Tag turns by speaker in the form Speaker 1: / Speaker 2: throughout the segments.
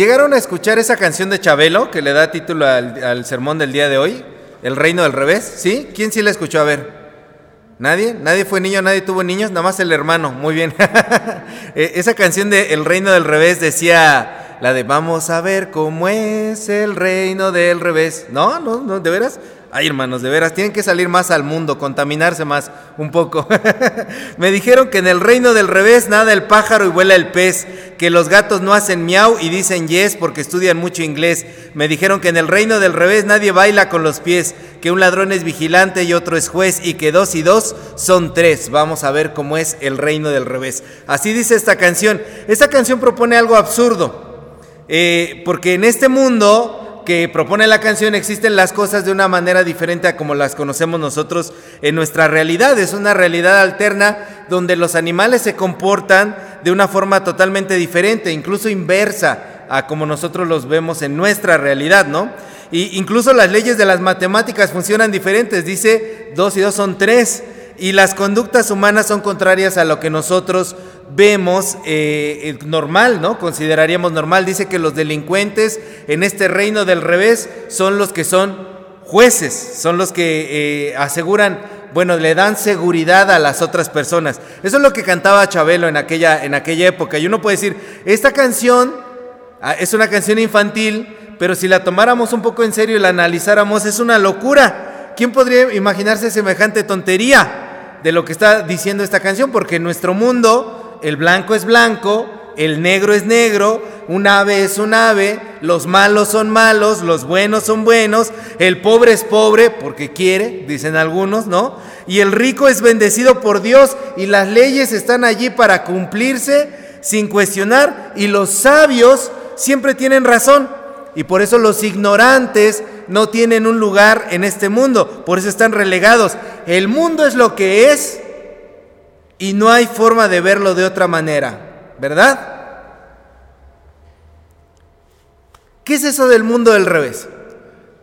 Speaker 1: ¿Llegaron a escuchar esa canción de Chabelo que le da título al, al sermón del día de hoy? El reino del revés, ¿sí? ¿Quién sí la escuchó? A ver. ¿Nadie? ¿Nadie fue niño? ¿Nadie tuvo niños? Nada más el hermano. Muy bien. Eh, esa canción de El reino del revés decía la de vamos a ver cómo es el reino del revés. No, no, no, de veras. Ay, hermanos, de veras, tienen que salir más al mundo, contaminarse más un poco. Me dijeron que en el reino del revés nada el pájaro y vuela el pez, que los gatos no hacen miau y dicen yes porque estudian mucho inglés. Me dijeron que en el reino del revés nadie baila con los pies, que un ladrón es vigilante y otro es juez y que dos y dos son tres. Vamos a ver cómo es el reino del revés. Así dice esta canción. Esta canción propone algo absurdo, eh, porque en este mundo que propone la canción existen las cosas de una manera diferente a como las conocemos nosotros en nuestra realidad. Es una realidad alterna donde los animales se comportan de una forma totalmente diferente, incluso inversa a como nosotros los vemos en nuestra realidad, ¿no? Y incluso las leyes de las matemáticas funcionan diferentes. Dice dos y dos son tres. Y las conductas humanas son contrarias a lo que nosotros vemos eh, normal, ¿no? Consideraríamos normal. Dice que los delincuentes en este reino del revés son los que son jueces, son los que eh, aseguran, bueno, le dan seguridad a las otras personas. Eso es lo que cantaba Chabelo en aquella, en aquella época. Y uno puede decir, esta canción ah, es una canción infantil, pero si la tomáramos un poco en serio y la analizáramos, es una locura. ¿Quién podría imaginarse semejante tontería de lo que está diciendo esta canción? Porque en nuestro mundo el blanco es blanco, el negro es negro, un ave es un ave, los malos son malos, los buenos son buenos, el pobre es pobre porque quiere, dicen algunos, ¿no? Y el rico es bendecido por Dios y las leyes están allí para cumplirse sin cuestionar y los sabios siempre tienen razón. Y por eso los ignorantes no tienen un lugar en este mundo, por eso están relegados. El mundo es lo que es y no hay forma de verlo de otra manera, ¿verdad? ¿Qué es eso del mundo del revés?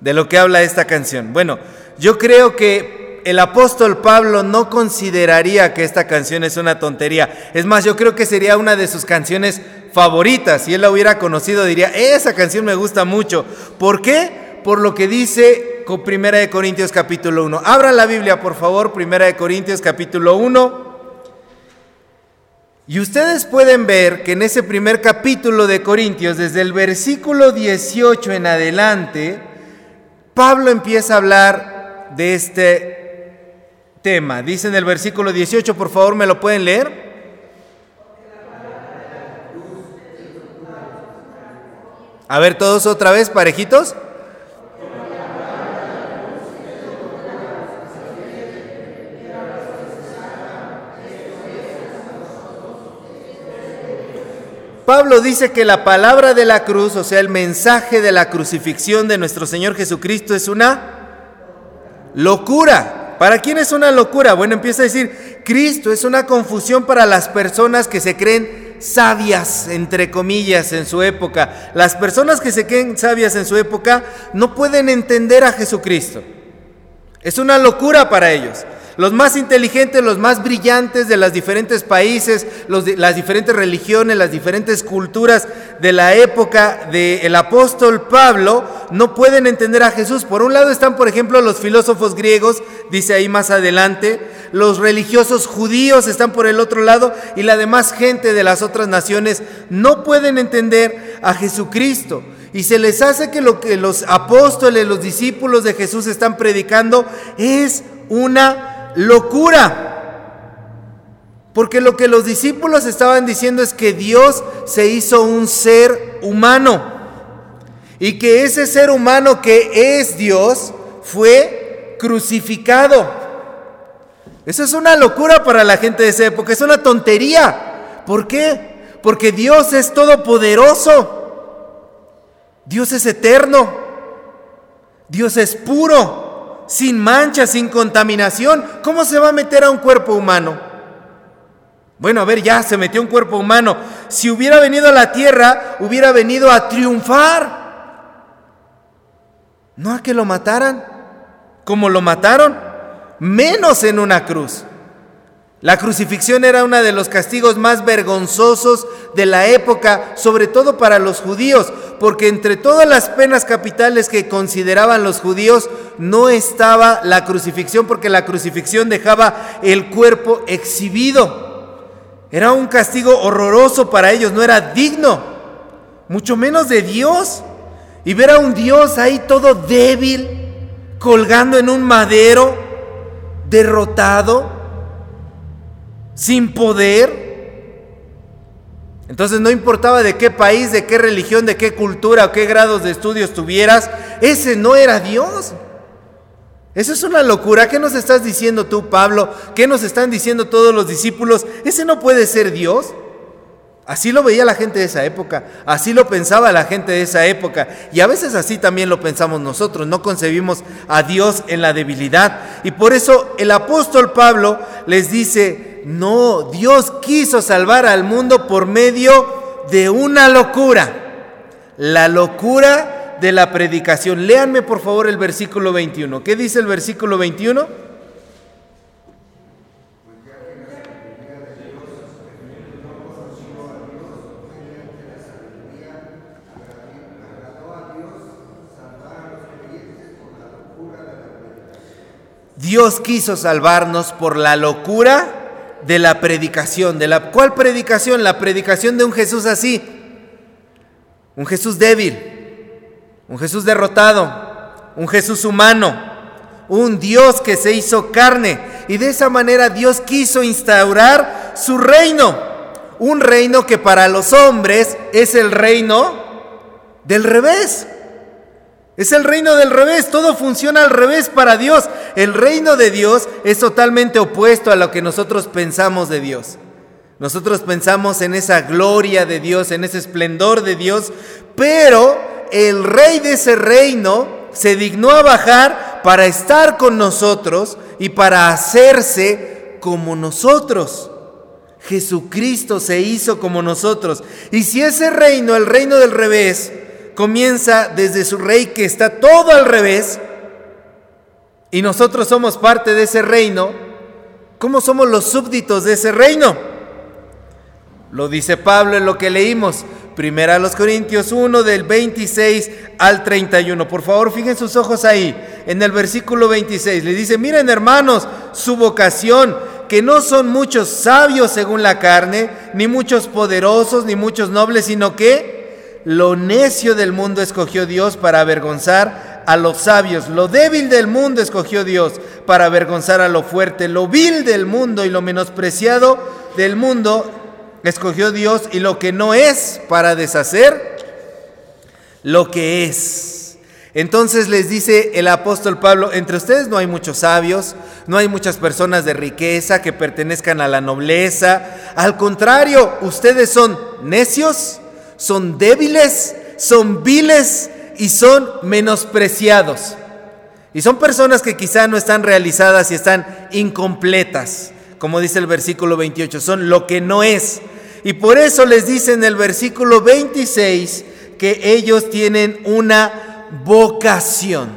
Speaker 1: De lo que habla esta canción. Bueno, yo creo que el apóstol Pablo no consideraría que esta canción es una tontería. Es más, yo creo que sería una de sus canciones favoritas. Si él la hubiera conocido, diría, esa canción me gusta mucho. ¿Por qué? Por lo que dice Primera de Corintios capítulo 1. Abra la Biblia, por favor, Primera de Corintios capítulo 1. Y ustedes pueden ver que en ese primer capítulo de Corintios, desde el versículo 18 en adelante, Pablo empieza a hablar de este tema. Dice en el versículo 18, por favor, ¿me lo pueden leer? A ver, todos otra vez, parejitos. Pablo dice que la palabra de la cruz, o sea, el mensaje de la crucifixión de nuestro Señor Jesucristo es una locura. ¿Para quién es una locura? Bueno, empieza a decir, Cristo es una confusión para las personas que se creen sabias, entre comillas, en su época. Las personas que se creen sabias en su época no pueden entender a Jesucristo. Es una locura para ellos los más inteligentes, los más brillantes de los diferentes países, las diferentes religiones, las diferentes culturas de la época del apóstol Pablo, no pueden entender a Jesús. Por un lado están, por ejemplo, los filósofos griegos, dice ahí más adelante, los religiosos judíos están por el otro lado y la demás gente de las otras naciones no pueden entender a Jesucristo. Y se les hace que lo que los apóstoles, los discípulos de Jesús están predicando es una locura. Porque lo que los discípulos estaban diciendo es que Dios se hizo un ser humano. Y que ese ser humano que es Dios fue crucificado. Eso es una locura para la gente de esa época, es una tontería. ¿Por qué? Porque Dios es todopoderoso. Dios es eterno. Dios es puro sin mancha, sin contaminación, ¿cómo se va a meter a un cuerpo humano? Bueno, a ver, ya se metió un cuerpo humano. Si hubiera venido a la tierra, hubiera venido a triunfar. No a que lo mataran, como lo mataron, menos en una cruz. La crucifixión era uno de los castigos más vergonzosos de la época, sobre todo para los judíos, porque entre todas las penas capitales que consideraban los judíos no estaba la crucifixión, porque la crucifixión dejaba el cuerpo exhibido. Era un castigo horroroso para ellos, no era digno, mucho menos de Dios. Y ver a un Dios ahí todo débil, colgando en un madero, derrotado sin poder. Entonces no importaba de qué país, de qué religión, de qué cultura o qué grados de estudios tuvieras, ese no era Dios. Eso es una locura. ¿Qué nos estás diciendo tú, Pablo? ¿Qué nos están diciendo todos los discípulos? Ese no puede ser Dios. Así lo veía la gente de esa época, así lo pensaba la gente de esa época y a veces así también lo pensamos nosotros, no concebimos a Dios en la debilidad. Y por eso el apóstol Pablo les dice, no, Dios quiso salvar al mundo por medio de una locura, la locura de la predicación. Léanme por favor el versículo 21. ¿Qué dice el versículo 21? Dios quiso salvarnos por la locura de la predicación. ¿De la cuál predicación? La predicación de un Jesús así. Un Jesús débil, un Jesús derrotado, un Jesús humano, un Dios que se hizo carne. Y de esa manera Dios quiso instaurar su reino. Un reino que para los hombres es el reino del revés. Es el reino del revés, todo funciona al revés para Dios. El reino de Dios es totalmente opuesto a lo que nosotros pensamos de Dios. Nosotros pensamos en esa gloria de Dios, en ese esplendor de Dios, pero el rey de ese reino se dignó a bajar para estar con nosotros y para hacerse como nosotros. Jesucristo se hizo como nosotros. Y si ese reino, el reino del revés, comienza desde su rey que está todo al revés y nosotros somos parte de ese reino, ¿cómo somos los súbditos de ese reino? Lo dice Pablo en lo que leímos, primera a los Corintios 1 del 26 al 31. Por favor, fijen sus ojos ahí, en el versículo 26. Le dice, miren hermanos, su vocación, que no son muchos sabios según la carne, ni muchos poderosos, ni muchos nobles, sino que lo necio del mundo escogió Dios para avergonzar a los sabios. Lo débil del mundo escogió Dios para avergonzar a lo fuerte. Lo vil del mundo y lo menospreciado del mundo escogió Dios y lo que no es para deshacer lo que es. Entonces les dice el apóstol Pablo, entre ustedes no hay muchos sabios, no hay muchas personas de riqueza que pertenezcan a la nobleza. Al contrario, ustedes son necios son débiles, son viles y son menospreciados. Y son personas que quizá no están realizadas y están incompletas, como dice el versículo 28, son lo que no es. Y por eso les dice en el versículo 26 que ellos tienen una vocación.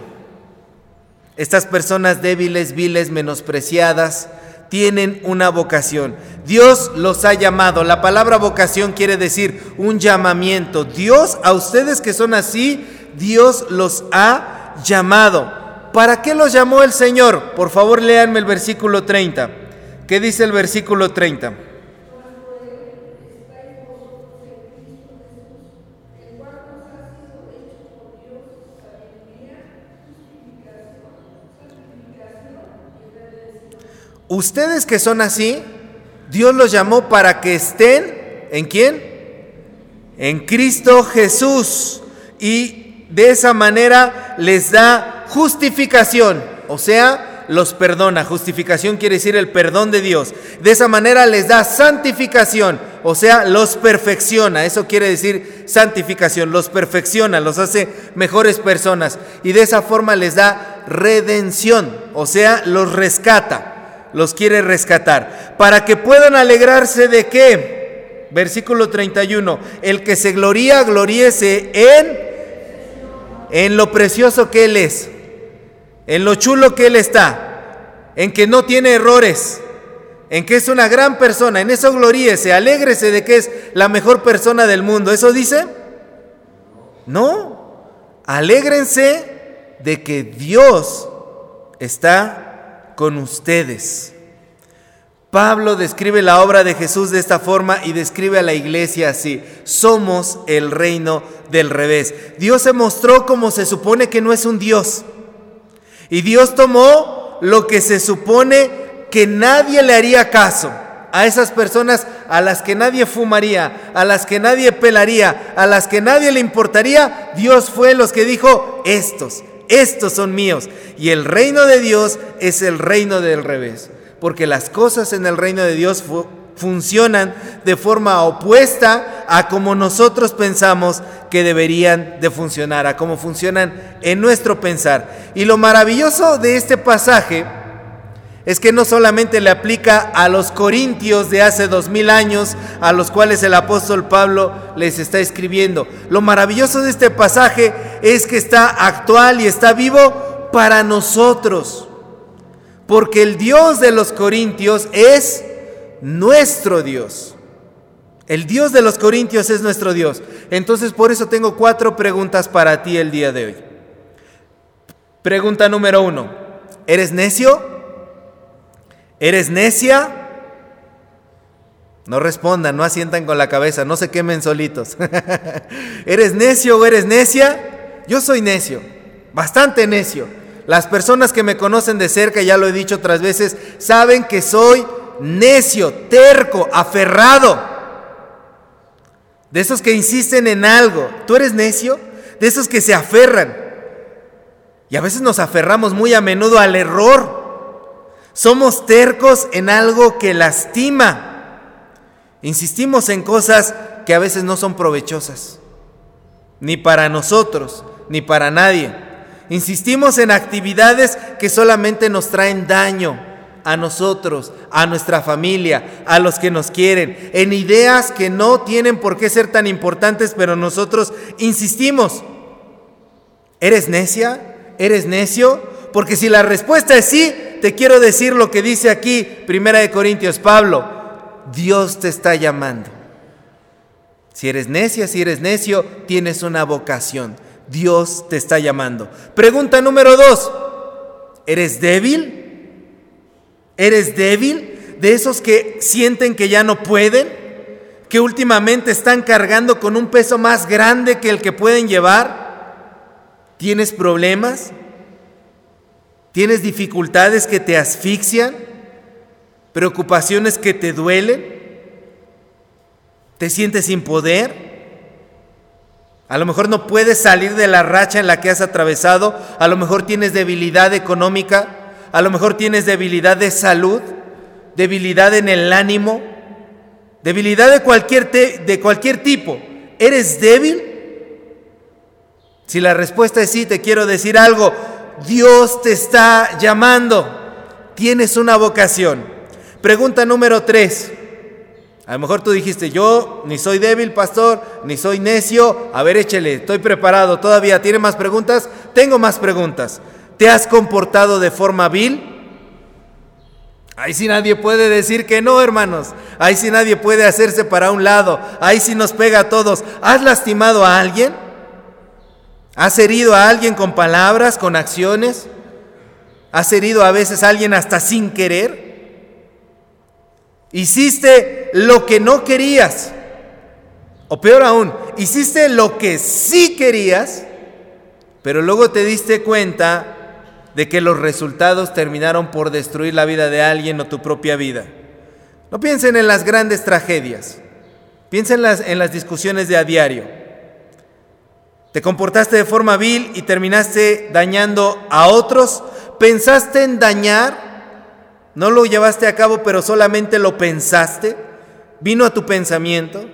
Speaker 1: Estas personas débiles, viles, menospreciadas, tienen una vocación. Dios los ha llamado. La palabra vocación quiere decir un llamamiento. Dios, a ustedes que son así, Dios los ha llamado. ¿Para qué los llamó el Señor? Por favor, léanme el versículo 30. ¿Qué dice el versículo 30? Ustedes que son así, Dios los llamó para que estén en quién? En Cristo Jesús. Y de esa manera les da justificación, o sea, los perdona. Justificación quiere decir el perdón de Dios. De esa manera les da santificación, o sea, los perfecciona. Eso quiere decir santificación, los perfecciona, los hace mejores personas. Y de esa forma les da redención, o sea, los rescata los quiere rescatar, para que puedan alegrarse de qué? Versículo 31, el que se gloría, gloríese en en lo precioso que él es, en lo chulo que él está, en que no tiene errores, en que es una gran persona, en eso gloríese, alégrese de que es la mejor persona del mundo. ¿Eso dice? No, alégrense de que Dios está con ustedes. Pablo describe la obra de Jesús de esta forma y describe a la iglesia así. Somos el reino del revés. Dios se mostró como se supone que no es un Dios. Y Dios tomó lo que se supone que nadie le haría caso. A esas personas a las que nadie fumaría, a las que nadie pelaría, a las que nadie le importaría, Dios fue los que dijo, estos, estos son míos. Y el reino de Dios es el reino del revés porque las cosas en el reino de Dios funcionan de forma opuesta a como nosotros pensamos que deberían de funcionar, a cómo funcionan en nuestro pensar. Y lo maravilloso de este pasaje es que no solamente le aplica a los corintios de hace dos mil años, a los cuales el apóstol Pablo les está escribiendo. Lo maravilloso de este pasaje es que está actual y está vivo para nosotros porque el Dios de los Corintios es nuestro Dios. El Dios de los Corintios es nuestro Dios. Entonces por eso tengo cuatro preguntas para ti el día de hoy. Pregunta número uno. ¿Eres necio? ¿Eres necia? No respondan, no asientan con la cabeza, no se quemen solitos. ¿Eres necio o eres necia? Yo soy necio, bastante necio. Las personas que me conocen de cerca, ya lo he dicho otras veces, saben que soy necio, terco, aferrado. De esos que insisten en algo. ¿Tú eres necio? De esos que se aferran. Y a veces nos aferramos muy a menudo al error. Somos tercos en algo que lastima. Insistimos en cosas que a veces no son provechosas. Ni para nosotros, ni para nadie. Insistimos en actividades que solamente nos traen daño a nosotros, a nuestra familia, a los que nos quieren, en ideas que no tienen por qué ser tan importantes, pero nosotros insistimos. ¿Eres necia? ¿Eres necio? Porque si la respuesta es sí, te quiero decir lo que dice aquí Primera de Corintios Pablo, Dios te está llamando. Si eres necia, si eres necio, tienes una vocación. Dios te está llamando. Pregunta número dos, ¿eres débil? ¿Eres débil? De esos que sienten que ya no pueden, que últimamente están cargando con un peso más grande que el que pueden llevar. ¿Tienes problemas? ¿Tienes dificultades que te asfixian? ¿Preocupaciones que te duelen? ¿Te sientes sin poder? A lo mejor no puedes salir de la racha en la que has atravesado. A lo mejor tienes debilidad económica. A lo mejor tienes debilidad de salud. Debilidad en el ánimo. Debilidad de cualquier, de cualquier tipo. ¿Eres débil? Si la respuesta es sí, te quiero decir algo. Dios te está llamando. Tienes una vocación. Pregunta número tres. A lo mejor tú dijiste, yo ni soy débil, pastor, ni soy necio. A ver, échele, estoy preparado todavía. ¿Tiene más preguntas? Tengo más preguntas. ¿Te has comportado de forma vil? Ahí sí nadie puede decir que no, hermanos. Ahí sí nadie puede hacerse para un lado. Ahí sí nos pega a todos. ¿Has lastimado a alguien? ¿Has herido a alguien con palabras, con acciones? ¿Has herido a veces a alguien hasta sin querer? Hiciste lo que no querías. O peor aún, hiciste lo que sí querías, pero luego te diste cuenta de que los resultados terminaron por destruir la vida de alguien o tu propia vida. No piensen en las grandes tragedias, piensen en las, en las discusiones de a diario. Te comportaste de forma vil y terminaste dañando a otros, pensaste en dañar no lo llevaste a cabo, pero solamente lo pensaste. Vino a tu pensamiento.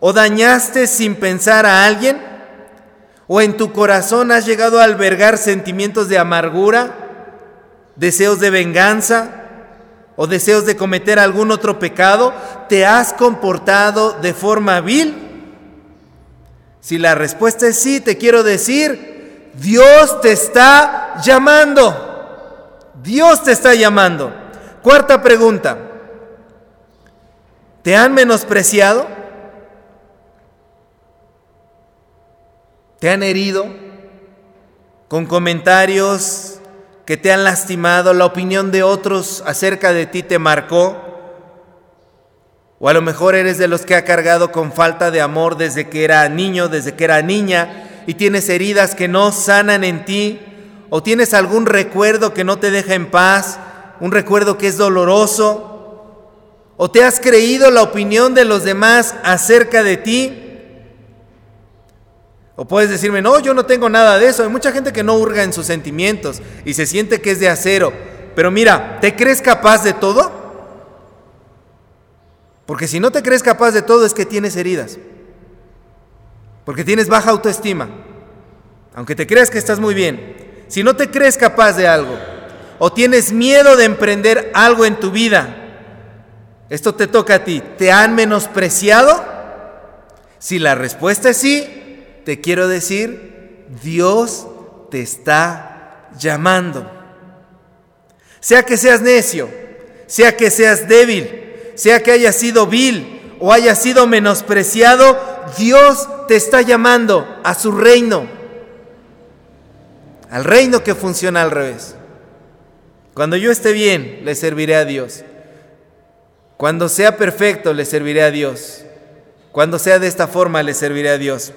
Speaker 1: O dañaste sin pensar a alguien. O en tu corazón has llegado a albergar sentimientos de amargura, deseos de venganza o deseos de cometer algún otro pecado. ¿Te has comportado de forma vil? Si la respuesta es sí, te quiero decir, Dios te está llamando. Dios te está llamando. Cuarta pregunta. ¿Te han menospreciado? ¿Te han herido con comentarios que te han lastimado? ¿La opinión de otros acerca de ti te marcó? O a lo mejor eres de los que ha cargado con falta de amor desde que era niño, desde que era niña, y tienes heridas que no sanan en ti, o tienes algún recuerdo que no te deja en paz, un recuerdo que es doloroso, o te has creído la opinión de los demás acerca de ti. O puedes decirme, no, yo no tengo nada de eso. Hay mucha gente que no hurga en sus sentimientos y se siente que es de acero. Pero mira, ¿te crees capaz de todo? Porque si no te crees capaz de todo es que tienes heridas. Porque tienes baja autoestima. Aunque te creas que estás muy bien. Si no te crees capaz de algo o tienes miedo de emprender algo en tu vida, esto te toca a ti. ¿Te han menospreciado? Si la respuesta es sí, te quiero decir, Dios te está llamando. Sea que seas necio, sea que seas débil, sea que haya sido vil o haya sido menospreciado, Dios te está llamando a su reino, al reino que funciona al revés. Cuando yo esté bien, le serviré a Dios. Cuando sea perfecto, le serviré a Dios. Cuando sea de esta forma, le serviré a Dios.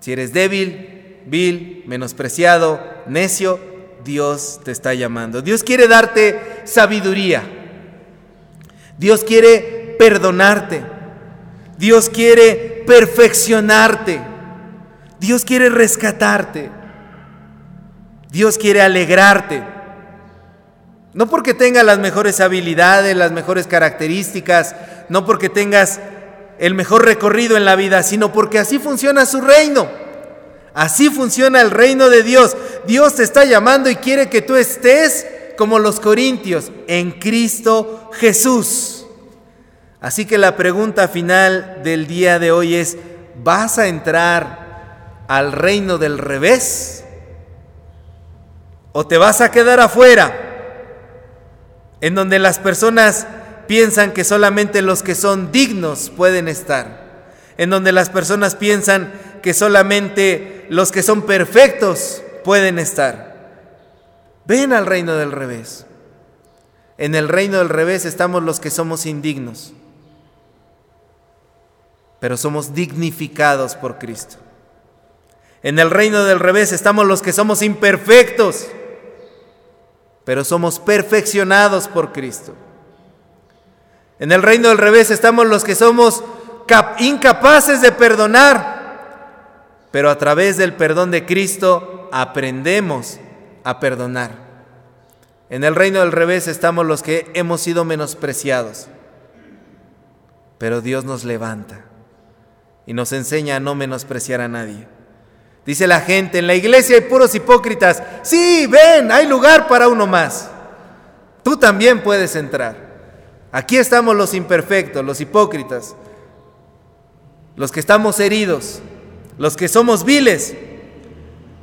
Speaker 1: Si eres débil, vil, menospreciado, necio, Dios te está llamando. Dios quiere darte sabiduría. Dios quiere perdonarte. Dios quiere perfeccionarte. Dios quiere rescatarte. Dios quiere alegrarte. No porque tengas las mejores habilidades, las mejores características, no porque tengas el mejor recorrido en la vida, sino porque así funciona su reino. Así funciona el reino de Dios. Dios te está llamando y quiere que tú estés como los corintios, en Cristo Jesús. Así que la pregunta final del día de hoy es, ¿vas a entrar al reino del revés? ¿O te vas a quedar afuera? En donde las personas piensan que solamente los que son dignos pueden estar. En donde las personas piensan que solamente los que son perfectos pueden estar. Ven al reino del revés. En el reino del revés estamos los que somos indignos, pero somos dignificados por Cristo. En el reino del revés estamos los que somos imperfectos, pero somos perfeccionados por Cristo. En el reino del revés estamos los que somos incapaces de perdonar, pero a través del perdón de Cristo aprendemos a perdonar. En el reino del revés estamos los que hemos sido menospreciados, pero Dios nos levanta y nos enseña a no menospreciar a nadie. Dice la gente, en la iglesia hay puros hipócritas. Sí, ven, hay lugar para uno más. Tú también puedes entrar. Aquí estamos los imperfectos, los hipócritas, los que estamos heridos, los que somos viles,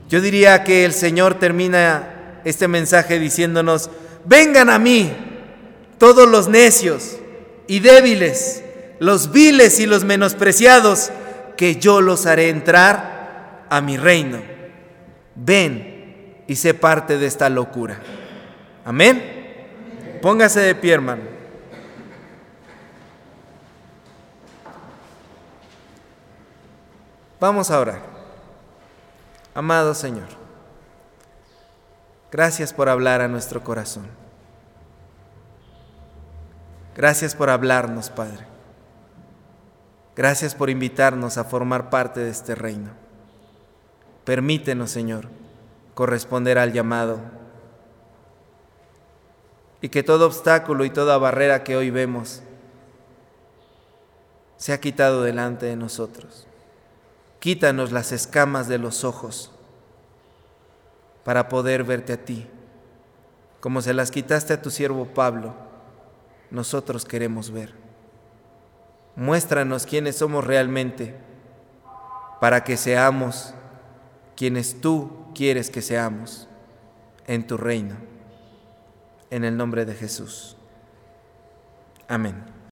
Speaker 1: yo diría que el Señor termina este mensaje diciéndonos, vengan a mí todos los necios y débiles, los viles y los menospreciados, que yo los haré entrar a mi reino. Ven y sé parte de esta locura. Amén. Póngase de pie, hermano. Vamos a orar. Amado Señor, gracias por hablar a nuestro corazón. Gracias por hablarnos, Padre. Gracias por invitarnos a formar parte de este reino. Permítenos, Señor, corresponder al llamado y que todo obstáculo y toda barrera que hoy vemos sea quitado delante de nosotros. Quítanos las escamas de los ojos para poder verte a ti. Como se las quitaste a tu siervo Pablo, nosotros queremos ver. Muéstranos quiénes somos realmente para que seamos quienes tú quieres que seamos en tu reino. En el nombre de Jesús. Amén.